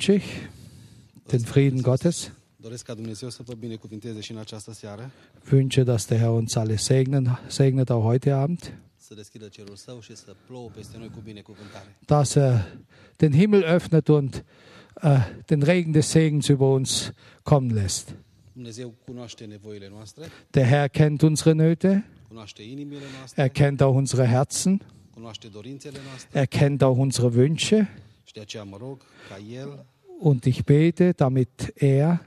wünsche ich den Frieden Gottes. Doresc ca Dumnezeu să vă binecuvinteze și în această seară, Wünsche, dass der Herr uns alle segnen, segnet auch heute Abend, să deschidă cerul său și să plouă peste noi cu binecuvântare. dass er den Himmel öffnet und äh, den Regen des Segens über uns kommen lässt. Dumnezeu cunoaște nevoile noastre, Der Herr kennt unsere Nöte, cunoaște inimile noastre, er kennt auch unsere Herzen, cunoaște dorințele noastre er kennt auch unsere Wünsche. Und ich bete, damit er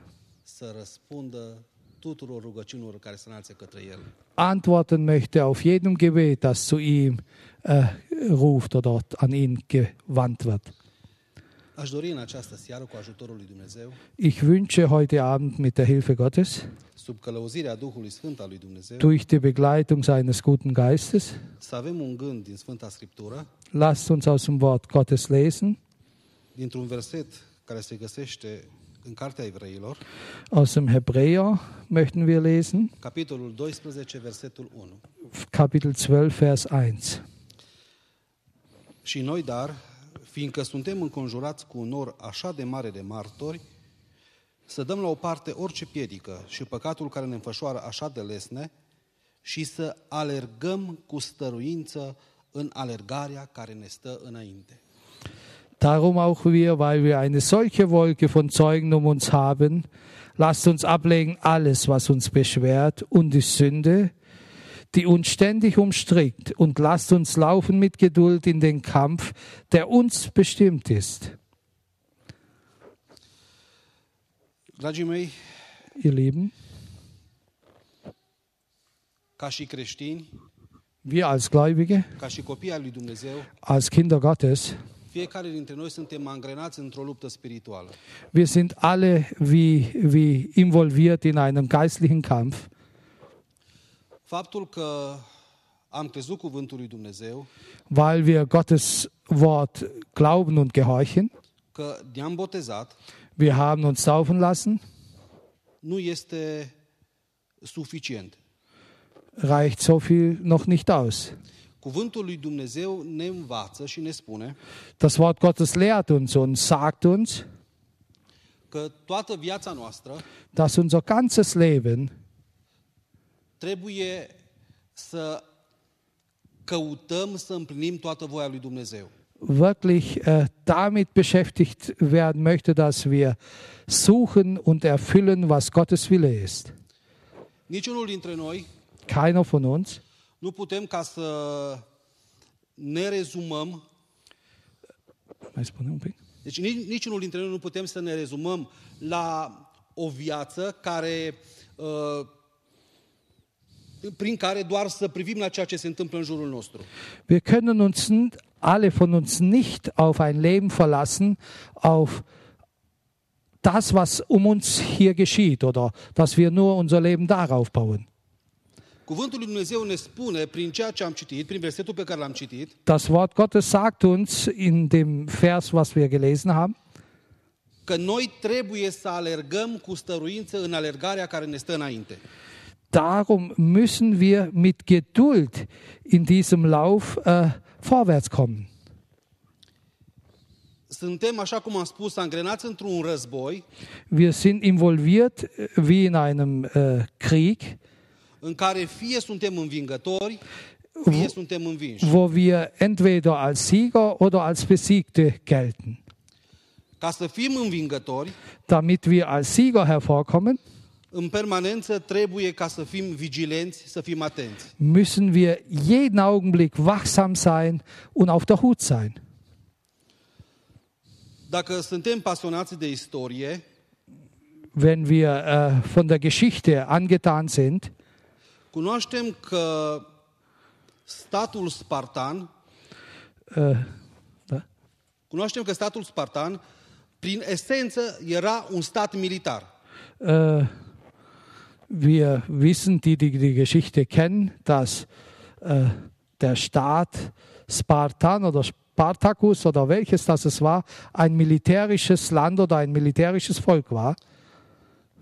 antworten möchte auf jedem Gebet, das zu ihm äh, ruft oder an ihn gewandt wird. Ich wünsche heute Abend mit der Hilfe Gottes, durch die Begleitung seines guten Geistes, lasst uns aus dem Wort Gottes lesen, dintr-un verset care se găsește în Cartea Evreilor, aus dem Hebräer möchten wir lesen, capitolul 12, versetul 1. Kapitel 12, Vers 1. Și noi, dar, fiindcă suntem înconjurați cu un nor așa de mare de martori, să dăm la o parte orice piedică și păcatul care ne înfășoară așa de lesne și să alergăm cu stăruință în alergarea care ne stă înainte. Darum auch wir, weil wir eine solche Wolke von Zeugen um uns haben, lasst uns ablegen alles, was uns beschwert und die Sünde, die uns ständig umstrickt, und lasst uns laufen mit Geduld in den Kampf, der uns bestimmt ist. Dragii mei, Ihr Lieben, ca și creștini, wir als Gläubige, ca și copii ai lui Dumnezeu, als Kinder Gottes, fiecare dintre noi suntem angrenați într-o luptă spirituală. wir sind alle wie, wie involviert in einem geistlichen Kampf. Faptul că am crezut cuvântul lui Dumnezeu, weil wir Gottes Wort glauben und gehorchen. că ne-am botezat, Wir haben uns taufen lassen, nu este suficient. reicht so viel noch nicht aus. Cuvântul lui Dumnezeu ne învață și ne spune Das Wort Gottes lehrt uns und sagt uns, că toată viața noastră dass unser ganzes Leben trebuie să căutăm să împlinim toată voia lui Dumnezeu. wirklich äh, damit beschäftigt werden möchte, dass wir suchen und erfüllen, was Gottes Wille ist. Keiner von uns nu putem ca să ne rezumăm, Mai spune un pic? deci nici, niciunul dintre noi nu putem să ne rezumăm la o viață care uh, prin care doar să privim la ceea ce se întâmplă în jurul nostru. Wir können uns alle von uns nicht auf ein Leben verlassen, auf das, was um uns hier geschieht oder dass wir nur unser Leben darauf bauen. Cuvântul lui Dumnezeu ne spune prin ceea ce am citit, prin versetul pe care l-am citit, Das Wort Gottes sagt uns in dem Vers, was wir gelesen haben, că noi trebuie să alergăm cu stăruință în alergarea care ne stă înainte. darum müssen wir mit Geduld in diesem Lauf äh, vorwärts kommen. Suntem, așa cum am spus, angrenați într-un război Wir sind involviert äh, wie in einem äh, Krieg, în care fie suntem învingători, fie suntem învinși. wo wir entweder als Sieger oder als Besiegte gelten. Ca să fim învingători, Damit wir als Sieger hervorkommen, în permanență trebuie ca să fim vigilenți, să fim atenți. müssen wir jeden Augenblick wachsam sein und auf der Hut sein. Dacă suntem pasionați de istorie, Wenn wir äh, von der Geschichte angetan sind, cunoaștem că statul spartan, äh, da, cunoaștem că statul spartan, prin esență, era un stat militar. äh, wir wissen, die, die die Geschichte kennen, dass äh, der Staat Spartan oder Spartacus oder welches das es war, ein militärisches Land oder ein militärisches Volk war. Când războinicii mergeau la luptă,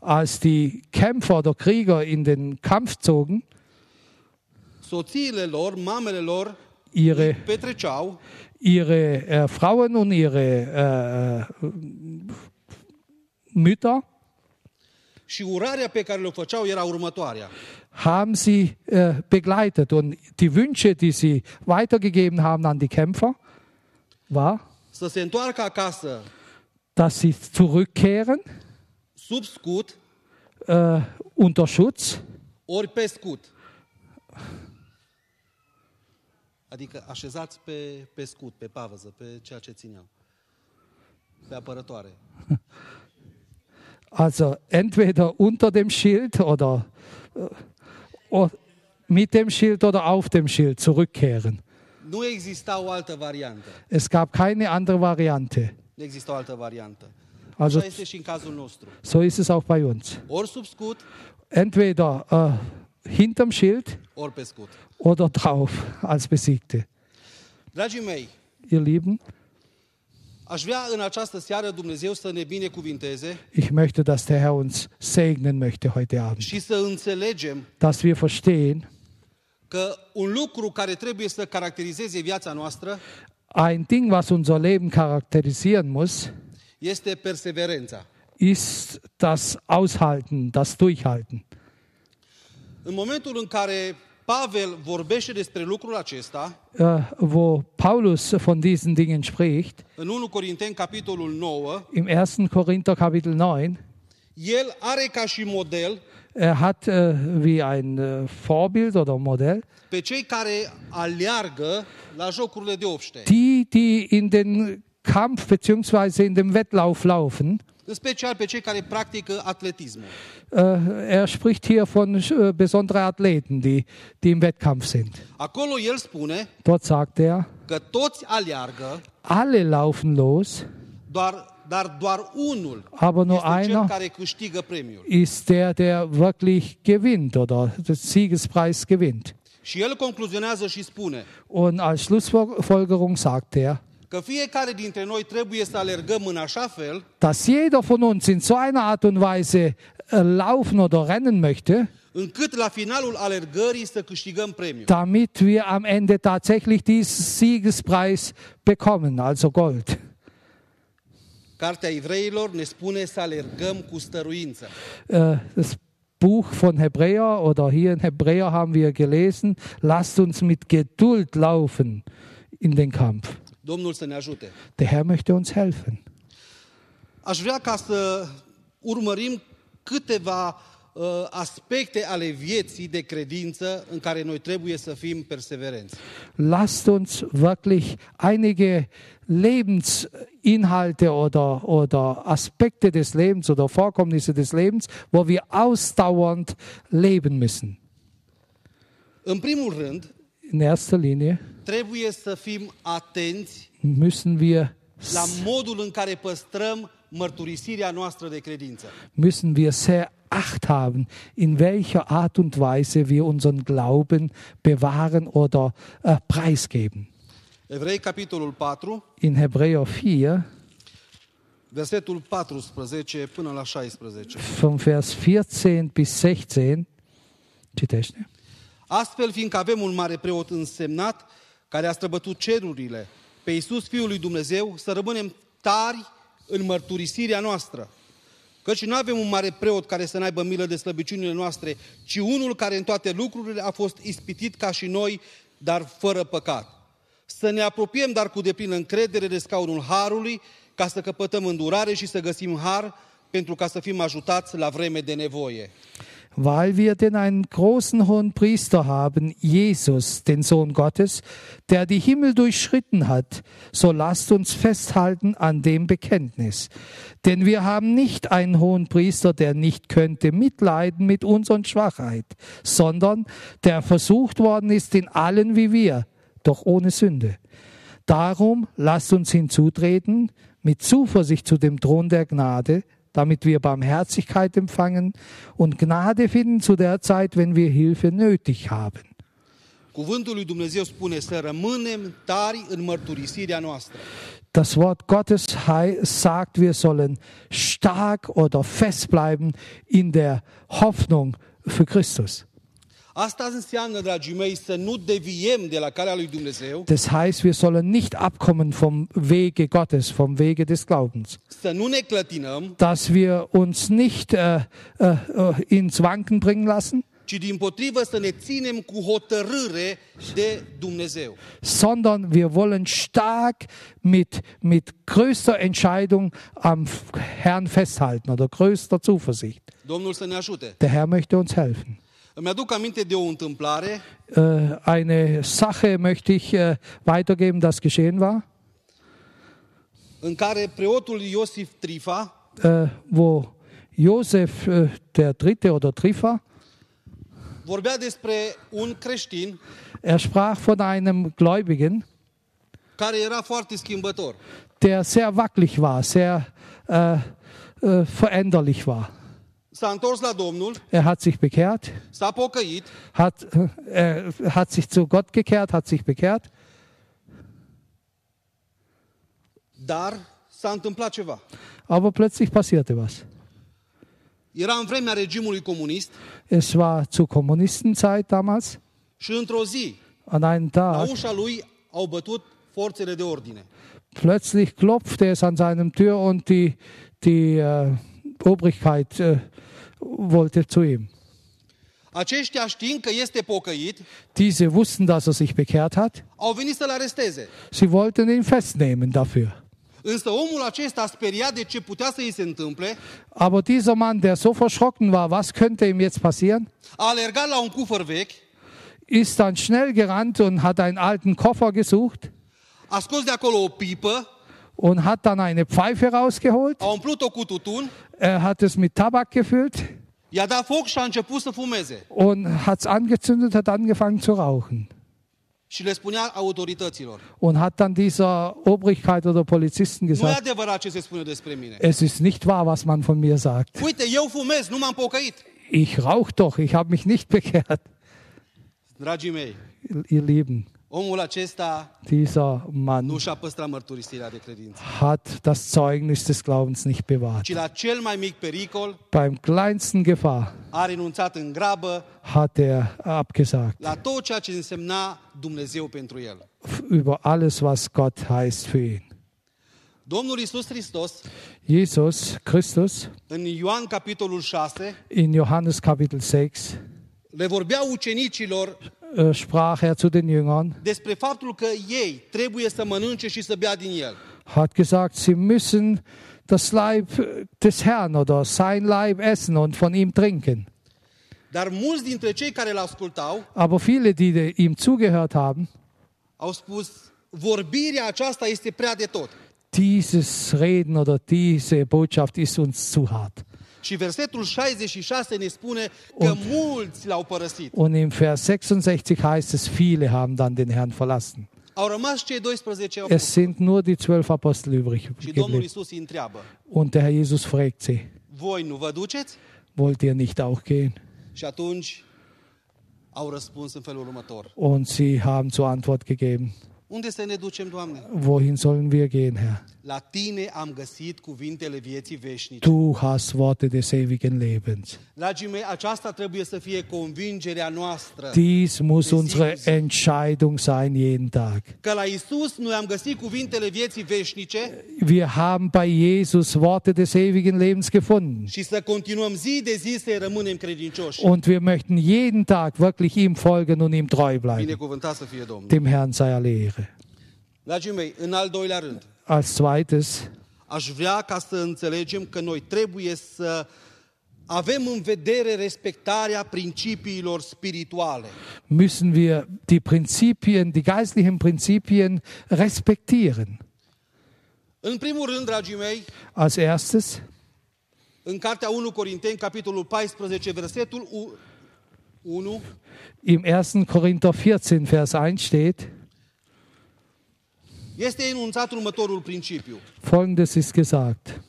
Als die Kämpfer oder Krieger in den Kampf zogen, ihre, ihre äh, Frauen und ihre äh, Mütter era următoarea. haben sie äh, begleitet. Und die Wünsche, die sie weitergegeben haben an die Kämpfer, war, dass sie zurückkehren sub scut, äh, unter Schutz, ori pe scut. Adică așezați pe, pe scut, pe pavăză, pe ceea ce țineau. Pe apărătoare. also entweder unter dem Schild oder, äh, o- mit dem Schild oder auf dem Schild zurückkehren. Es gab keine andere Variante. Nu exista o altă variantă. Also Așa este și în cazul nostru. so ist es auch bei uns. Ori sub scut, Entweder äh, hinterm Schild ori pe scut. oder drauf als Besiegte. Dragii mei, Ihr Lieben, aș vrea în această seară Dumnezeu să ne binecuvinteze ich möchte, dass der Herr uns segnen möchte heute Abend, și să înțelegem dass wir verstehen, că un lucru care trebuie să caracterizeze viața noastră ein Ding, was unser Leben charakterisieren muss, este perseverența. ist das Aushalten, das Durchhalten. În momentul în care Pavel vorbește despre lucrul acesta, Äh, wo Paulus von diesen Dingen spricht, în 1 Corinteni, capitolul 9, im 1. Korinther Kapitel 9, er hat äh, wie ein äh, Vorbild oder Modell die, die in den Kampf bzw. in dem Wettlauf laufen. în special pe cei care practică atletismul. Äh, er spricht hier von äh, besonderen Athleten, die, die im Wettkampf sind. Acolo el spune Dort sagt er, că toți aleargă, alle laufen los, doar, aber nur einer ist der, der wirklich gewinnt oder den Siegespreis gewinnt. Und als Schlussfolgerung sagt er, dass jeder von uns in so einer Art und Weise äh, laufen oder rennen möchte, încât la finalul alergării să câștigăm premiul. damit wir am Ende tatsächlich diesen Siegespreis bekommen, also Gold. Cartea Evreilor ne spune să alergăm cu stăruință. Äh, Das Buch von Hebräer oder hier in Hebräer haben wir gelesen, lasst uns mit Geduld laufen in den Kampf. Domnul să ne ajute. Der Herr möchte uns helfen. Aș vrea ca să urmărim câteva uh, aspecte ale vieții de credință în care noi trebuie să fim perseverenți. Lasst uns wirklich einige Lebensinhalte oder, oder Aspekte des Lebens oder Vorkommnisse des Lebens, wo wir ausdauernd leben müssen. În primul rând, In erster Linie trebuie să fim atenți müssen wir, la modul în care păstrăm mărturisirea noastră de credință. müssen wir sehr Acht haben, in welcher Art und Weise wir unseren Glauben bewahren oder äh, preisgeben. Evrei, capitolul 4, In Hebräer 4, versetul 14 până la 16. vom Vers 14 bis 16, citește. Astfel, fiindcă avem un mare preot însemnat, care a străbătut cerurile, pe Iisus Fiul lui Dumnezeu, să rămânem tari în mărturisirea noastră. Căci nu avem un mare preot care să n-aibă milă de slăbiciunile noastre, ci unul care în toate lucrurile a fost ispitit ca și noi, dar fără păcat. Să ne apropiem, dar cu deplină încredere de scaunul Harului, ca să căpătăm îndurare și să găsim har, pentru ca să fim ajutați la vreme de nevoie. Weil wir denn einen großen hohen Priester haben, Jesus, den Sohn Gottes, der die Himmel durchschritten hat, so lasst uns festhalten an dem Bekenntnis. Denn wir haben nicht einen hohen Priester, der nicht könnte mitleiden mit unseren Schwachheit, sondern der versucht worden ist in allen wie wir, doch ohne Sünde. Darum lasst uns hinzutreten mit Zuversicht zu dem Thron der Gnade, damit wir Barmherzigkeit empfangen und Gnade finden zu der Zeit, wenn wir Hilfe nötig haben. Cuvântul lui Dumnezeu spune să rămânem tari în mărturisirea noastră. Das Wort Gottes sagt, wir sollen stark oder fest bleiben in der Hoffnung für Christus. Asta înseamnă, dragii mei, să nu deviem de la calea lui Dumnezeu, Das heißt, wir sollen nicht abkommen vom Wege Gottes, vom Wege des Glaubens. să nu ne clătinăm, Dass wir uns nicht äh, äh, äh, ins Wanken bringen lassen, ci din potrivă să ne ținem cu hotărâre de Dumnezeu. sondern wir wollen stark mit, mit größter Entscheidung am Herrn festhalten oder größter Zuversicht. Domnul să ne ajute. Der Herr möchte uns helfen. Äh, eine Sache möchte ich äh, weitergeben, das geschehen war, äh, wo Josef der Dritte oder Trifa, er sprach von einem Gläubigen, der sehr wackelig war, sehr äh, äh, veränderlich war. Er hat sich bekehrt, hat, äh, hat sich zu Gott gekehrt, hat sich bekehrt, aber plötzlich passierte was. Es war zu Kommunistenzeit damals. An einem Tag, plötzlich klopfte es an seinem Tür und die, die äh, Obrigkeit äh, wollte zu ihm. Aceștia știind că este pocăit, Diese wussten, dass er sich bekehrt hat. au venit să-l aresteze. Sie wollten ihn festnehmen dafür. Însă omul acesta speriat de ce putea să îi se întâmple, Aber dieser Mann, der so verschrocken war, was könnte ihm jetzt passieren, a alergat la un cufăr vechi, ist dann schnell gerannt und hat einen alten Koffer gesucht a scos de acolo o pipă, und hat dann eine Pfeife rausgeholt. a umplut-o cu tutun, Er hat es mit Tabak gefüllt i-a dat foc și a început să fumeze. und hat es angezündet, hat angefangen zu rauchen. Și le spunea autorităților, Und hat dann dieser Obrigkeit oder Polizisten nu e gesagt, adevărat ce se spune despre mine. es ist nicht wahr, was man von mir sagt. Uite, eu fumez, nu m-am pocăit. Ich rauche doch, ich habe mich nicht bekehrt. Dragii mei, Ihr Lieben, omul acesta dieser Mann nu și-a păstrat mărturisirea de credință, hat das Zeugnis des Glaubens nicht bewahrt. ci la cel mai mic pericol Beim kleinsten Gefahr a renunțat în grabă hat er abgesagt. la tot ceea ce însemna Dumnezeu pentru el. Über alles, was Gott heißt für ihn. Domnul Isus Hristos, Jesus Christus în Ioan capitolul 6, in Johannes Kapitel 6 le vorbea ucenicilor äh, sprach er zu den Jüngern, despre faptul că ei trebuie să mănânce și să bea din el. hat gesagt, sie müssen das Leib des Herrn oder sein Leib essen und von ihm trinken. Dar mulți dintre cei care îl ascultau Aber viele, die ihm zugehört haben, au spus, vorbirea aceasta este prea de tot. dieses Reden oder diese Botschaft ist uns zu hart. Și versetul 66 ne spune că Und- mulți l-au părăsit. Und im Vers 66 heißt es, viele haben dann den Herrn verlassen. Au rămas cei 12 Es apostoli. sind nur die zwölf Apostel übrig Și Domnul geblieben. Îi întreabă, Und der Herr Jesus fragt sie, voi nu vă duceți? wollt ihr nicht auch gehen? Și atunci au răspuns în felul următor. Und sie haben zur Antwort gegeben, Unde să ne ducem, Doamne? wohin sollen wir gehen, Herr? La Tine am găsit cuvintele vieții veșnice. Du hast Worte des ewigen Lebens. Dragii mei, aceasta trebuie să fie convingerea noastră. Dies muss unsere. Entscheidung sein jeden Tag. Că la Isus noi am găsit cuvintele vieții veșnice Wir haben bei Jesus Worte des ewigen Lebens gefunden. și să continuăm zi de zi să rămânem credincioși. Und wir möchten jeden Tag wirklich ihm folgen und ihm treu bleiben. Binecuvântat să fie Domnul. Dem Herrn sei alle Ehre. Rând, Als zweites aș vrea ca să înțelegem că noi trebuie să avem în vedere respectarea principiilor spirituale. müssen wir die Prinzipien, die geistlichen Prinzipien respektieren. În primul rând, dragii mei, Als erstes în cartea 1 Corinteni, capitolul 14, versetul u- 1, im 1. Korinther 14, Vers 1 steht, este enunțat următorul principiu. folgendes ist gesagt,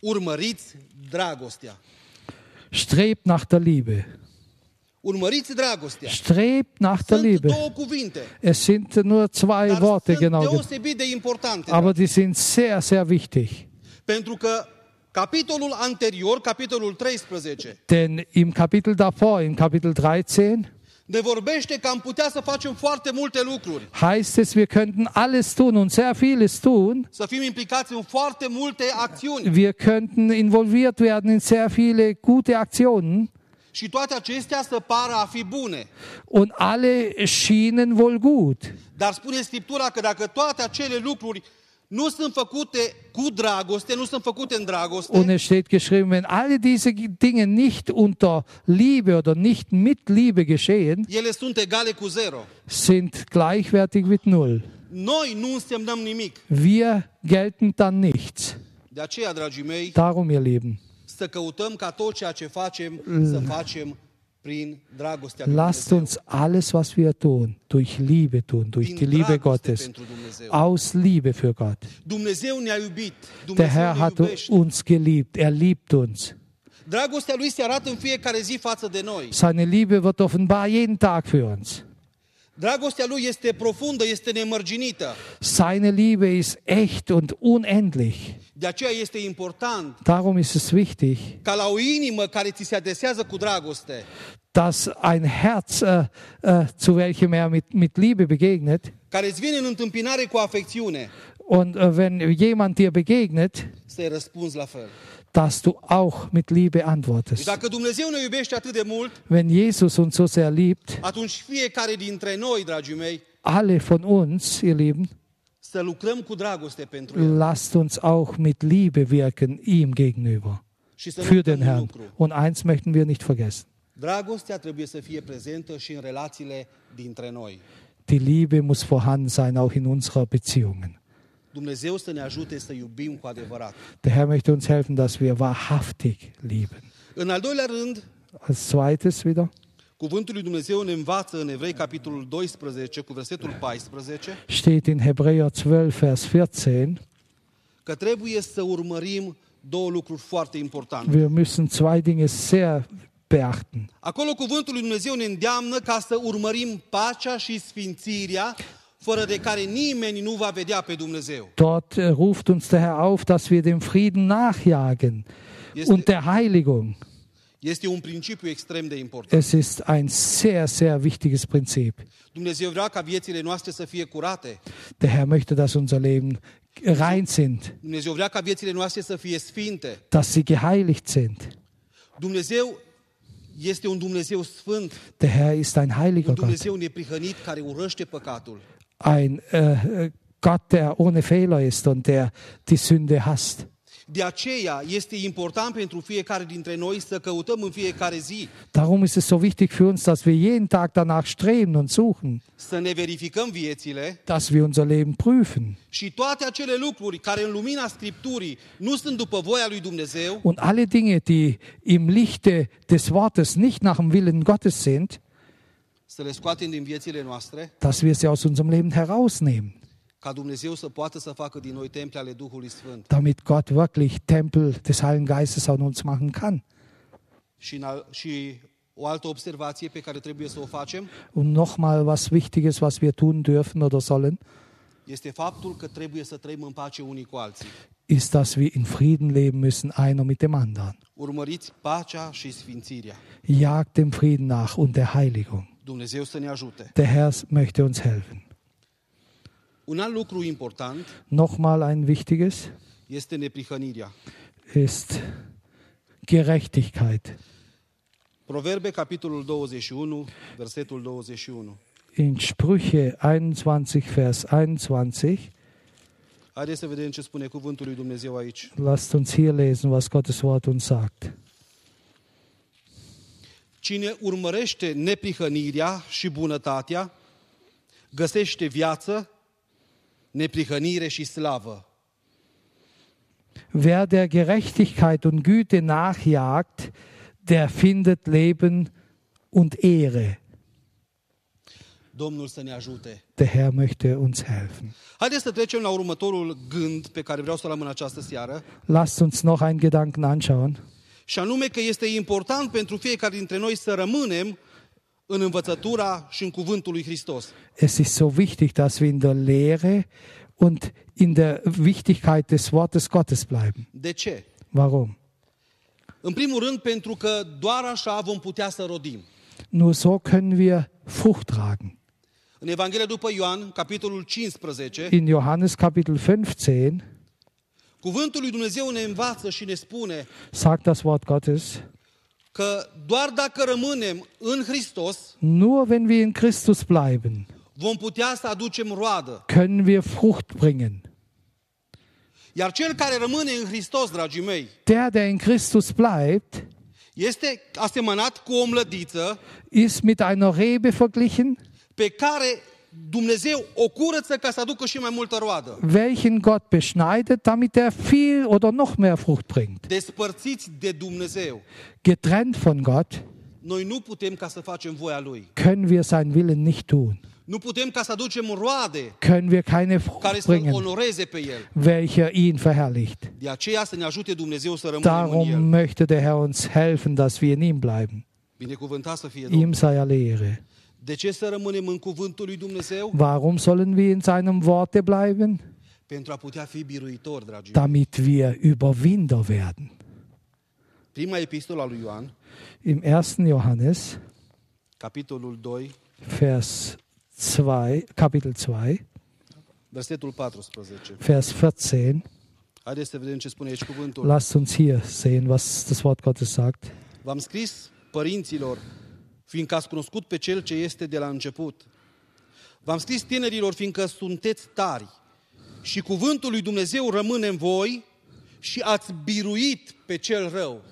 Urmăriți dragostea. strebt nach der Liebe. Urmăriți dragostea. Strebt nach der Liebe. două cuvinte, Es sind nur zwei dar Worte sunt genau, deosebit de importante. aber die sind sehr, sehr wichtig. Pentru că capitolul anterior, capitolul 13, Denn im Kapitel davor, im Kapitel 13, ne vorbește că am putea să facem foarte multe lucruri, heißt es, wir könnten alles tun und sehr vieles tun. să fim implicați în foarte multe acțiuni. Wir könnten involviert werden in sehr viele gute Aktionen Și toate acestea să pară a fi bune. und alle schienen wohl gut. Dar spune Scriptura că dacă toate acele lucruri nu sunt făcute cu dragoste, nu sunt făcute în dragoste, Und es steht geschrieben, wenn alle diese Dinge nicht unter Liebe oder nicht mit Liebe geschehen, ele sunt egale cu zero. sind gleichwertig mit Null. Noi nu însemnăm nimic. Wir gelten dann nichts. De aceea, dragii mei, Darum, ihr Lieben, să căutăm ca tot ceea ce facem să facem prin dragostea lui lasst uns alles, was wir tun, durch Liebe tun, durch die Liebe Gottes, aus Liebe für Gott. Der Dumnezeu Herr ne hat uns geliebt, er liebt uns. Seine Liebe wird offenbar jeden Tag für uns. Dragostea lui este profundă, este nemărginită. Seine Liebe ist echt und unendlich. De aceea este important Darum ist es wichtig, ca la o inimă care ți se adesează cu dragoste, dass ein Herz, äh, äh, zu welchem er mit, mit Liebe begegnet, care îți vine în întâmpinare cu afecțiune, und äh, wenn jemand dir begegnet, dass du auch mit Liebe antwortest. ne mult, Wenn Jesus uns so sehr liebt, noi, mei, alle von uns, ihr Lieben, lasst uns auch mit Liebe wirken ihm gegenüber, für den Herrn. lucru. Und eins möchten wir nicht vergessen. Dragostea trebuie să fie prezentă și în relațiile dintre noi. Die Liebe muss vorhanden sein, auch in unserer Beziehungen. Der Herr möchte uns helfen, dass wir wahrhaftig lieben. În al doilea rând, Als zweites wieder cuvântul lui Dumnezeu ne învață în Evrei capitolul 12 cu versetul 14 steht in Hebräer 12, Vers 14. că trebuie să urmărim două lucruri foarte importante. Wir müssen zwei Dinge sehr beachten. Acolo cuvântul lui Dumnezeu ne îndeamnă ca să urmărim pacea și sfințirea fără de care nimeni nu va vedea pe Dumnezeu. Dort äh, ruft uns der Herr auf, dass wir dem Frieden nachjagen Este- und der Heiligung. Este un principiu extrem de important. Es ist ein sehr, sehr wichtiges Prinzip. Dumnezeu vrea ca viețile noastre să fie curate. Der Herr möchte, dass unser Leben rein sind, Dumnezeu vrea ca viețile noastre să fie sfinte. dass sie geheiligt sind. Dumnezeu este un Dumnezeu sfânt, Der Herr ist ein un heiliger Gott, Dumnezeu neprihănit care urăște păcatul. Ein äh, Gott, der ohne Fehler ist und der die Sünde hasst. De aceea este important pentru fiecare dintre noi să căutăm în fiecare zi, Darum ist es so wichtig für uns, dass wir jeden Tag danach streben und suchen, să ne verificăm viețile dass wir unser Leben prüfen și toate acele lucruri care în lumina Scripturii nu sunt după voia lui Dumnezeu, und alle Dinge, die im Lichte des Wortes nicht nach dem Willen Gottes sind, dass wir sie aus unserem Leben herausnehmen, damit Gott wirklich Tempel des Heiligen Geistes an uns machen kann. Und nochmal was Wichtiges, was wir tun dürfen oder sollen, ist, dass wir in Frieden leben müssen, einer mit dem anderen. Jagt dem Frieden nach und der Heiligung. Ne. Der Herr möchte uns helfen. Un alt lucru important Nochmal ein wichtiges este neprihănirea. ist Gerechtigkeit. Proverbe, capitolul 21, versetul 21. In Sprüche 21, Vers 21, Haideți să vedem ce spune cuvântul lui Dumnezeu aici. lasst uns hier lesen, was Gottes Wort uns sagt. Cine urmărește neprihănirea și bunătatea, găsește viață, neprihănire și slavă. Wer der Gerechtigkeit und Güte nachjagt, der findet Leben und Ehre. Domnul să ne ajute. Der Herr möchte uns helfen. Haideți să trecem la următorul gând pe care vreau să-l am în această seară, Lasst uns noch einen Gedanken anschauen. Și anume că este important pentru fiecare dintre noi să rămânem în învățătura și în cuvântul lui Hristos. Es ist so wichtig, dass wir in der Lehre und in der Wichtigkeit des Wortes Gottes bleiben. De ce? Warum? În primul rând pentru că doar așa vom putea să rodim. Nur so können wir Frucht tragen. În Evanghelia după Ioan, capitolul 15, In Johannes Kapitel 15 cuvântul lui Dumnezeu ne învață și ne spune sagt das Wort Gottes, că doar dacă rămânem în Hristos, nur wenn wir in Christus bleiben, vom putea să aducem roadă. können wir Frucht bringen. Iar cel care rămâne în Hristos, dragii mei, Der, der in Christus bleibt, este asemănat cu o mlădiță ist mit einer Rebe verglichen, pe care Dumnezeu o curăță ca să aducă și mai multă roadă. welchen Gott beschneidet, damit er viel oder noch mehr Frucht bringt. Despărțiți de Dumnezeu, Getrennt von Gott noi nu putem ca să facem voia Lui. können wir sein Willen nicht tun, Nu putem ca să aducem roade können wir keine care Frucht să-L bringen, onoreze pe El. welcher ihn verherrlicht. De aceea să ne ajute Dumnezeu să rămânem în Darum El. möchte der Herr uns helfen, dass wir in ihm bleiben. Binecuvântat să fie Domnul. Ihm sei alle Ehre. De ce să rămânem în cuvântul lui Dumnezeu? Warum sollen wir in seinem Worte bleiben? Pentru a putea fi biruitori, dragii. Damit wir Überwinder werden. Prima epistola lui Ioan, Im 1. Johannes, capitolul 2, Vers 2, Kapitel 2, versetul 14. Vers 14. Haideți să vedem ce spune aici cuvântul. Lasst uns hier sehen, was das Wort Gottes sagt. V-am scris părinților, fiindcă ați cunoscut pe Cel ce este de la început. V-am scris tinerilor, fiindcă sunteți tari și cuvântul lui Dumnezeu rămâne în voi și ați biruit pe cel rău.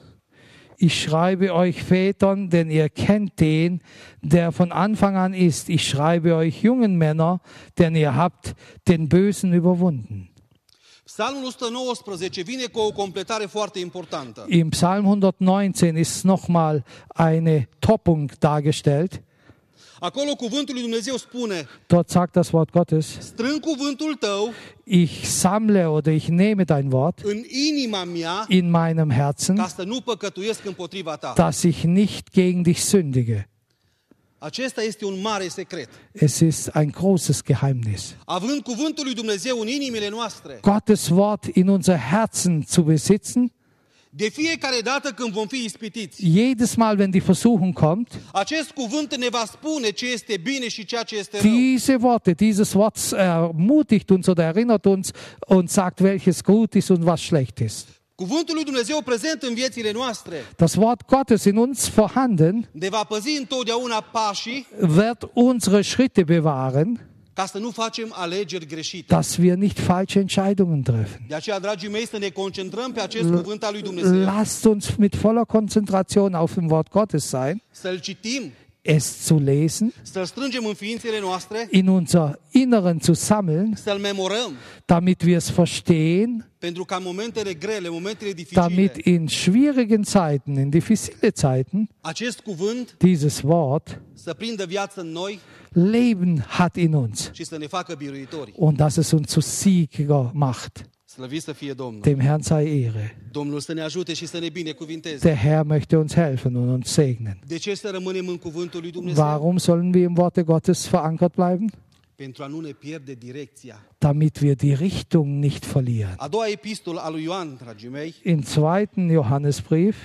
Ich schreibe euch Vätern, denn ihr kennt den, der von Anfang an ist. Ich schreibe euch jungen Männer, denn ihr habt den Bösen überwunden. Psalmul 119 vine cu o completare foarte importantă. Im Psalm 119 ist nochmal eine Toppung dargestellt. Acolo cuvântul lui Dumnezeu spune, Dort sagt das Wort Gottes, strâng cuvântul tău ich sammle oder ich nehme dein Wort în inima mea in meinem Herzen, ca să nu păcătuiesc împotriva ta. dass ich nicht gegen dich sündige. Acesta este un mare secret. Es ist ein großes Geheimnis. Având cuvântul lui Dumnezeu în inimile noastre, Gottes Wort in unser Herzen zu besitzen, de fiecare dată când vom fi ispitiți, jedes Mal, wenn die Versuchung kommt, acest cuvânt ne va spune ce este bine și ceea ce este rău. diese Worte, dieses Wort ermutigt uns oder erinnert uns und sagt, welches gut ist und was schlecht ist. Cuvântul lui Dumnezeu prezent în viețile noastre Das Wort Gottes in uns vorhanden ne va păzi întotdeauna pașii wird unsere Schritte bewahren, ca să nu facem alegeri greșite. dass wir nicht falsche Entscheidungen treffen. De aceea, dragii mei, să ne concentrăm pe acest cuvânt al lui Dumnezeu, Lasst uns mit voller Konzentration auf dem Wort Gottes sein, să-l citim, es zu lesen, in unser Inneren zu sammeln, damit wir es verstehen, damit in schwierigen Zeiten, in diffizile Zeiten, dieses Wort Leben hat in uns. ne und dass es uns zu Sieger macht. Slăvit să fie Domnul. Dem Herrn sei Ehre. Domnul să ne ajute și să ne binecuvinteze. Der Herr möchte uns helfen und uns segnen. De ce să rămânem în cuvântul lui Dumnezeu? Warum sollen wir im Worte Gottes verankert bleiben? Pentru a nu ne pierde direcția. Damit wir die Richtung nicht verlieren. A doua epistolă a lui Ioan, dragii mei, Im zweiten Johannesbrief,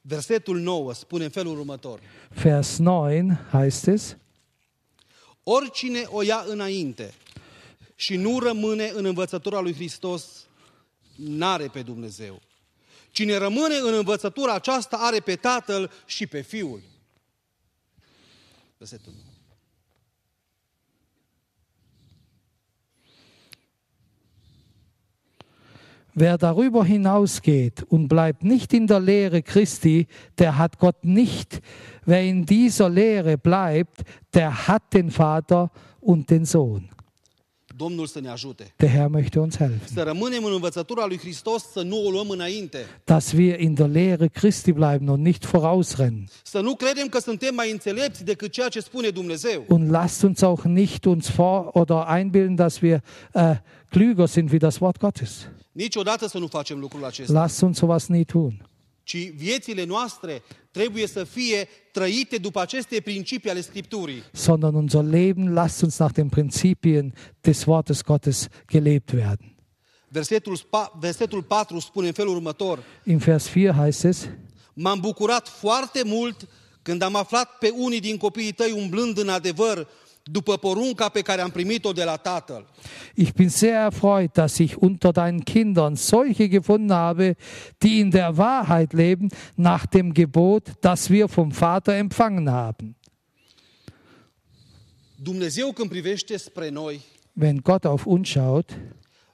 versetul 9, spune în felul următor. Vers 9 heißt es, Oricine o ia înainte și nu rămâne în învățătura lui Hristos, n-are pe Dumnezeu. Cine rămâne în învățătura aceasta are pe Tatăl și pe Fiul. Versetul 9. Wer darüber hinausgeht und bleibt nicht in der Lehre Christi, der hat Gott nicht. Wer in dieser Lehre bleibt, der hat den Vater und den Sohn. Domnul să ne ajute. Der Herr möchte uns helfen, Să rămânem în învățătura lui Hristos, să nu o luăm înainte. dass wir in der Lehre Christi bleiben und nicht vorausrennen. Să nu credem că suntem mai înțelepți decât ceea ce spune Dumnezeu. Und lasst uns auch nicht uns vor oder einbilden, dass wir äh, klüger sind wie das Wort Gottes. Niciodată să nu facem lucrul acesta. Lasst uns sowas nie tun. Ci viețile noastre trebuie să fie trăite după aceste principii ale Scripturii. sondern unser Leben lasst uns nach den Prinzipien des Wortes Gottes gelebt werden. Versetul, spa- versetul 4 spune în felul următor. Im Vers 4 heißt es, M-am bucurat foarte mult Când am aflat pe unii din copiii tăi umblând în adevăr după porunca pe care am primit-o de la Tatăl. Ich bin sehr erfreut, dass ich unter deinen Kindern solche gefunden habe, die in der Wahrheit leben, nach dem Gebot, das wir vom Vater empfangen haben. Dumnezeu când privește spre noi, Wenn Gott auf uns schaut,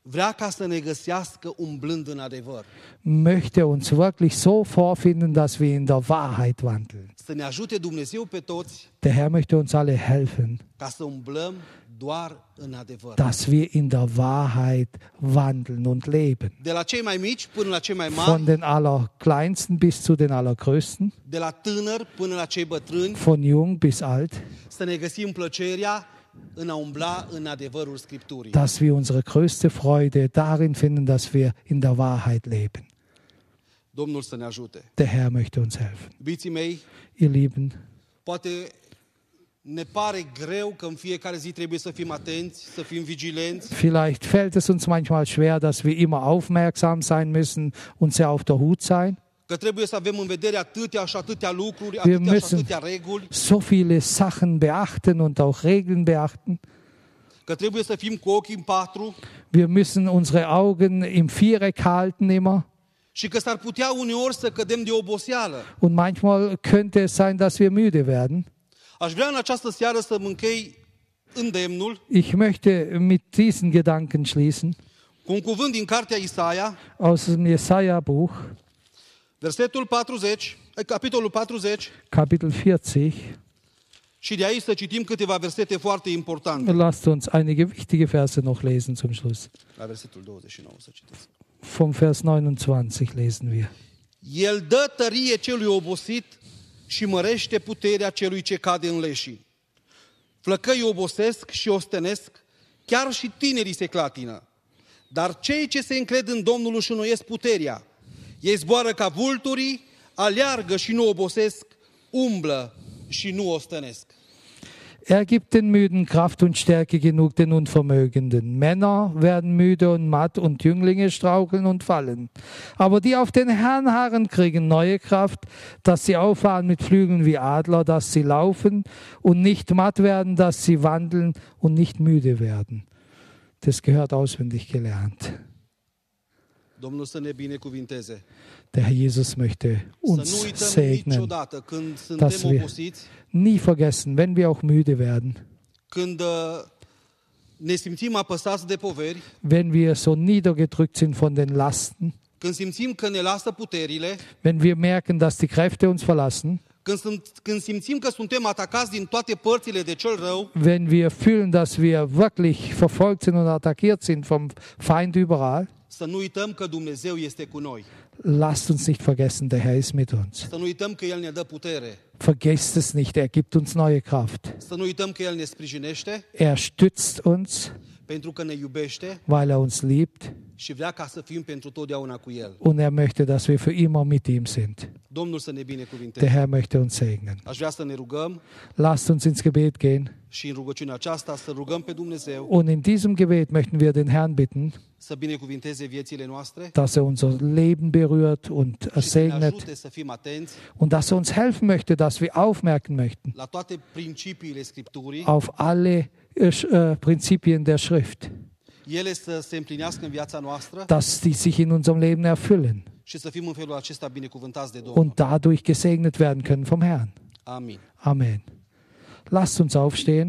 vrea ca să ne găsească umblând în adevăr. möchte uns wirklich so vorfinden, dass wir in der Wahrheit wandeln. Să ne ajute Dumnezeu pe toți Der Herr möchte uns alle helfen, ca să umblăm doar în adevăr. dass wir in der Wahrheit wandeln und leben. De la cei mai mici până la cei mai Von den Allerkleinsten bis zu den Allergrößten, de la tânăr până la cei bătrâni, von jung bis alt, să ne găsim plăcerea dass wir unsere größte Freude darin finden, dass wir in der Wahrheit leben. Ne. Der Herr möchte uns helfen. Ihr Lieben, vielleicht fällt es uns manchmal schwer, dass wir immer aufmerksam sein müssen und sehr auf der Hut sein. Wir müssen- So viele Sachen beachten und auch Regeln beachten. Wir müssen unsere Augen im Viereck halten immer. Und manchmal könnte es sein, dass wir müde werden. Ich möchte mit diesen Gedanken schließen. Aus dem Jesaja-Buch, versetul 40, eh, capitolul 40, Kapitel 40. și de aici să citim câteva versete foarte importante. Lasst uns einige wichtige Verse noch lesen zum Schluss. La versetul 29 să citesc. Vom Vers 29 lesen wir. El dă tărie celui obosit și mărește puterea celui ce cade în leșii. Flăcăi obosesc și ostenesc, chiar și tinerii se clatină. Dar cei ce se încred în Domnul își înnoiesc puterea. Ei zboară ca vulturii, aleargă și nu obosesc, umblă și nu ostenesc. Er gibt den Müden Kraft und Stärke genug den Unvermögenden. Männer werden müde und matt und Jünglinge straucheln und fallen. Aber die auf den Herrn harren, kriegen neue Kraft, dass sie auffahren mit Flügeln wie Adler, dass sie laufen und nicht matt werden, dass sie wandeln und nicht müde werden. Das gehört auswendig gelernt. Domnul să ne binecuvinteze. Der Herr Jesus möchte uns segnen. dass wir- Nie vergessen, wenn wir auch müde werden, uh, ne wenn wir so niedergedrückt sind von den Lasten, ne wenn wir merken, dass die Kräfte uns verlassen, Când, sunt, când simțim că suntem atacați din toate părțile de cel rău, wenn wir fühlen, dass wir wirklich verfolgt sind und attackiert sind vom Feind überall, să nu uităm că Dumnezeu este cu noi. lasst uns nicht vergessen, der Herr ist mit uns. Să nu uităm că El ne dă putere. Vergesst es nicht, er gibt uns neue Kraft. Să nu uităm că El ne sprijinește Er stützt uns, pentru că ne iubește weil er uns liebt și vrea ca să fim pentru totdeauna cu El. und er möchte, dass wir für immer mit ihm sind. Domnul să ne Der binecuvinteze. Herr möchte uns segnen. Aș vrea să ne rugăm Lasst uns ins Gebet gehen și în rugăciunea aceasta să rugăm pe Dumnezeu und in diesem Gebet möchten wir den Herrn bitten, să binecuvinteze viețile noastre dass er unser Leben berührt und și să ne segnet atenți und dass er uns helfen möchte, dass wir aufmerken möchten auf alle äh, Prinzipien der Schrift, dass die sich in unserem Leben erfüllen und dadurch gesegnet werden können vom Herrn. Amen. Lasst uns aufstehen.